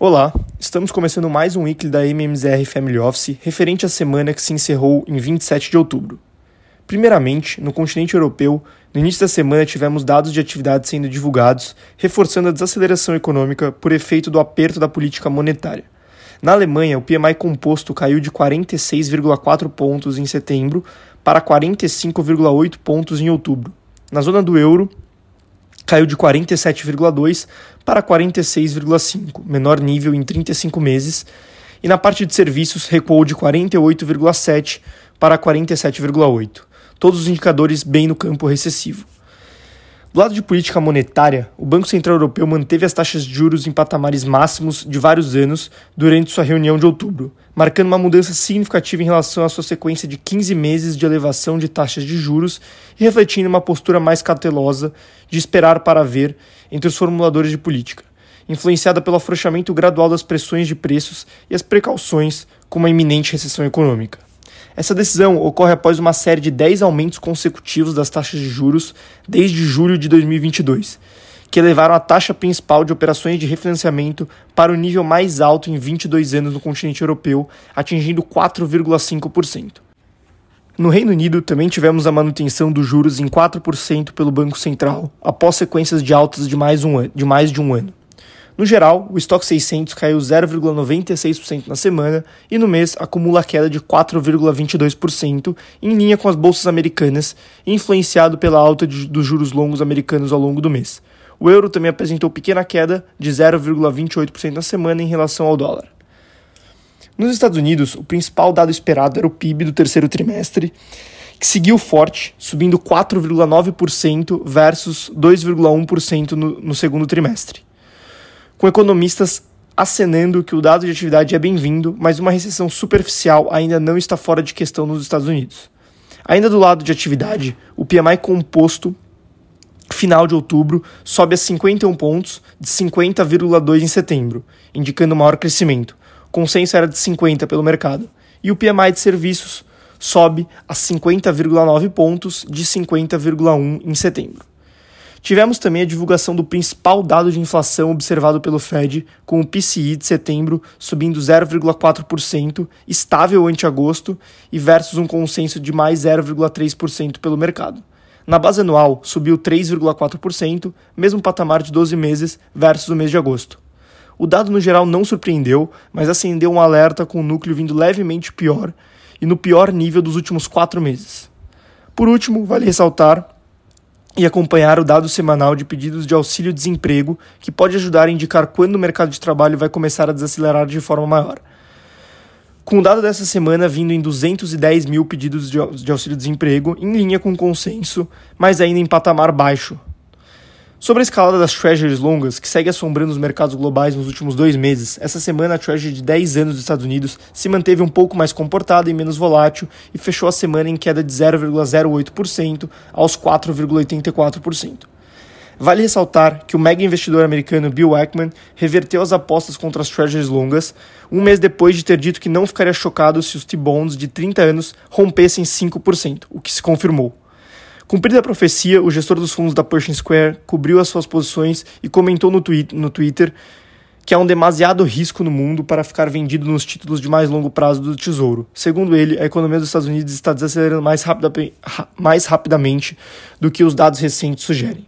Olá, estamos começando mais um weekly da MMZR Family Office referente à semana que se encerrou em 27 de outubro. Primeiramente, no continente europeu, no início da semana tivemos dados de atividade sendo divulgados, reforçando a desaceleração econômica por efeito do aperto da política monetária. Na Alemanha, o PMI composto caiu de 46,4 pontos em setembro para 45,8 pontos em outubro. Na zona do euro, caiu de 47,2 para 46,5, menor nível em 35 meses, e na parte de serviços recuou de 48,7 para 47,8. Todos os indicadores bem no campo recessivo. Do lado de política monetária, o Banco Central Europeu manteve as taxas de juros em patamares máximos de vários anos durante sua reunião de outubro, marcando uma mudança significativa em relação à sua sequência de 15 meses de elevação de taxas de juros e refletindo uma postura mais cautelosa de esperar para ver entre os formuladores de política, influenciada pelo afrouxamento gradual das pressões de preços e as precauções com uma iminente recessão econômica. Essa decisão ocorre após uma série de 10 aumentos consecutivos das taxas de juros desde julho de 2022, que elevaram a taxa principal de operações de refinanciamento para o nível mais alto em 22 anos no continente europeu, atingindo 4,5%. No Reino Unido, também tivemos a manutenção dos juros em 4% pelo Banco Central, após sequências de altas de mais, um, de mais de um ano. No geral, o estoque 600 caiu 0,96% na semana e no mês acumula queda de 4,22%, em linha com as bolsas americanas, influenciado pela alta de, dos juros longos americanos ao longo do mês. O euro também apresentou pequena queda de 0,28% na semana em relação ao dólar. Nos Estados Unidos, o principal dado esperado era o PIB do terceiro trimestre, que seguiu forte, subindo 4,9% versus 2,1% no, no segundo trimestre com economistas acenando que o dado de atividade é bem-vindo, mas uma recessão superficial ainda não está fora de questão nos Estados Unidos. Ainda do lado de atividade, o PMI composto final de outubro sobe a 51 pontos, de 50,2 em setembro, indicando maior crescimento. O consenso era de 50 pelo mercado. E o PMI de serviços sobe a 50,9 pontos, de 50,1 em setembro. Tivemos também a divulgação do principal dado de inflação observado pelo Fed, com o PCI de setembro subindo 0,4%, estável ante agosto, e versus um consenso de mais 0,3% pelo mercado. Na base anual, subiu 3,4%, mesmo patamar de 12 meses versus o mês de agosto. O dado no geral não surpreendeu, mas acendeu um alerta com o núcleo vindo levemente pior e no pior nível dos últimos quatro meses. Por último, vale ressaltar e acompanhar o dado semanal de pedidos de auxílio-desemprego, que pode ajudar a indicar quando o mercado de trabalho vai começar a desacelerar de forma maior. Com o dado dessa semana vindo em 210 mil pedidos de auxílio-desemprego, em linha com o consenso, mas ainda em patamar baixo, Sobre a escalada das treasuries longas, que segue assombrando os mercados globais nos últimos dois meses, essa semana a treasury de 10 anos dos Estados Unidos se manteve um pouco mais comportada e menos volátil e fechou a semana em queda de 0,08% aos 4,84%. Vale ressaltar que o mega investidor americano Bill Ackman reverteu as apostas contra as treasuries longas um mês depois de ter dito que não ficaria chocado se os T-bonds de 30 anos rompessem 5%, o que se confirmou. Cumprida a profecia, o gestor dos fundos da Pershing Square cobriu as suas posições e comentou no, twi no Twitter que há um demasiado risco no mundo para ficar vendido nos títulos de mais longo prazo do Tesouro. Segundo ele, a economia dos Estados Unidos está desacelerando mais, rapida mais rapidamente do que os dados recentes sugerem.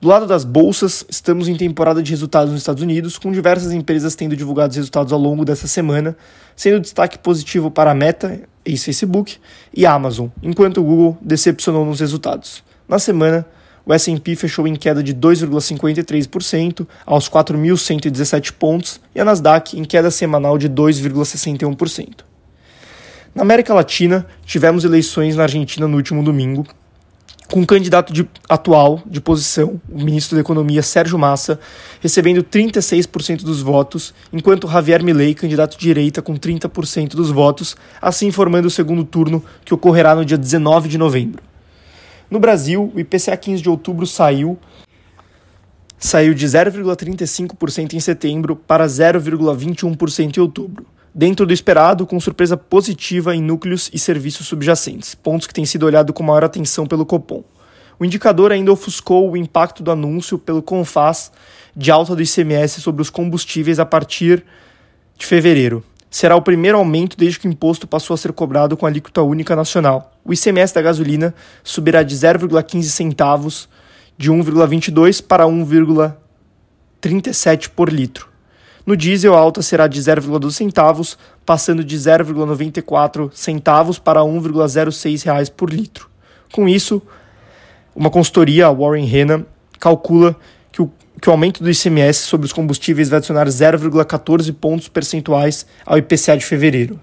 Do lado das bolsas, estamos em temporada de resultados nos Estados Unidos, com diversas empresas tendo divulgado resultados ao longo dessa semana, sendo destaque positivo para a Meta, e a Amazon, enquanto o Google decepcionou nos resultados. Na semana, o S&P fechou em queda de 2,53% aos 4.117 pontos e a Nasdaq em queda semanal de 2,61%. Na América Latina, tivemos eleições na Argentina no último domingo, com o candidato de, atual de posição, o ministro da Economia Sérgio Massa, recebendo 36% dos votos, enquanto Javier Milei, candidato de direita, com 30% dos votos, assim formando o segundo turno que ocorrerá no dia 19 de novembro. No Brasil, o IPCA 15 de outubro saiu saiu de 0,35% em setembro para 0,21% em outubro dentro do esperado, com surpresa positiva em núcleos e serviços subjacentes, pontos que têm sido olhados com maior atenção pelo Copom. O indicador ainda ofuscou o impacto do anúncio pelo CONFAS de alta do ICMS sobre os combustíveis a partir de fevereiro. Será o primeiro aumento desde que o imposto passou a ser cobrado com alíquota única nacional. O ICMS da gasolina subirá de 0,15 centavos de 1,22 para 1,37 por litro. No diesel, a alta será de 0,2 centavos, passando de 0,94 centavos para 1,06 reais por litro. Com isso, uma consultoria, a Warren Henna, calcula que o, que o aumento do ICMS sobre os combustíveis vai adicionar 0,14 pontos percentuais ao IPCA de fevereiro.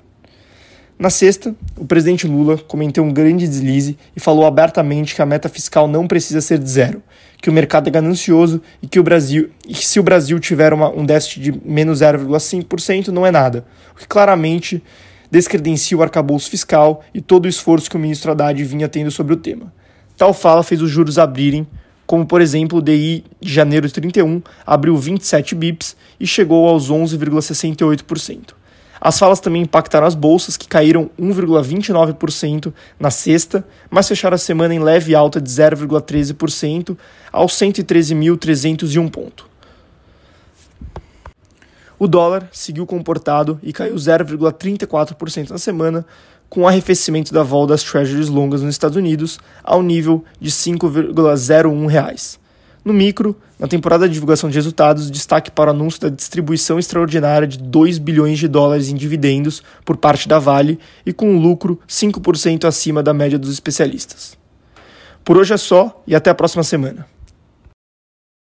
Na sexta, o presidente Lula cometeu um grande deslize e falou abertamente que a meta fiscal não precisa ser de zero, que o mercado é ganancioso e que o Brasil e que se o Brasil tiver uma, um déficit de menos 0,5% não é nada, o que claramente descredencia o arcabouço fiscal e todo o esforço que o ministro Haddad vinha tendo sobre o tema. Tal fala fez os juros abrirem, como por exemplo o DI de janeiro de 31 abriu 27 bips e chegou aos 11,68%. As falas também impactaram as bolsas, que caíram 1,29% na sexta, mas fecharam a semana em leve alta de 0,13% aos 113.301 pontos. O dólar seguiu comportado e caiu 0,34% na semana, com o arrefecimento da vol das treasuries longas nos Estados Unidos ao nível de R$ 5,01. No micro, na temporada de divulgação de resultados, destaque para o anúncio da distribuição extraordinária de 2 bilhões de dólares em dividendos por parte da Vale e com um lucro 5% acima da média dos especialistas. Por hoje é só e até a próxima semana.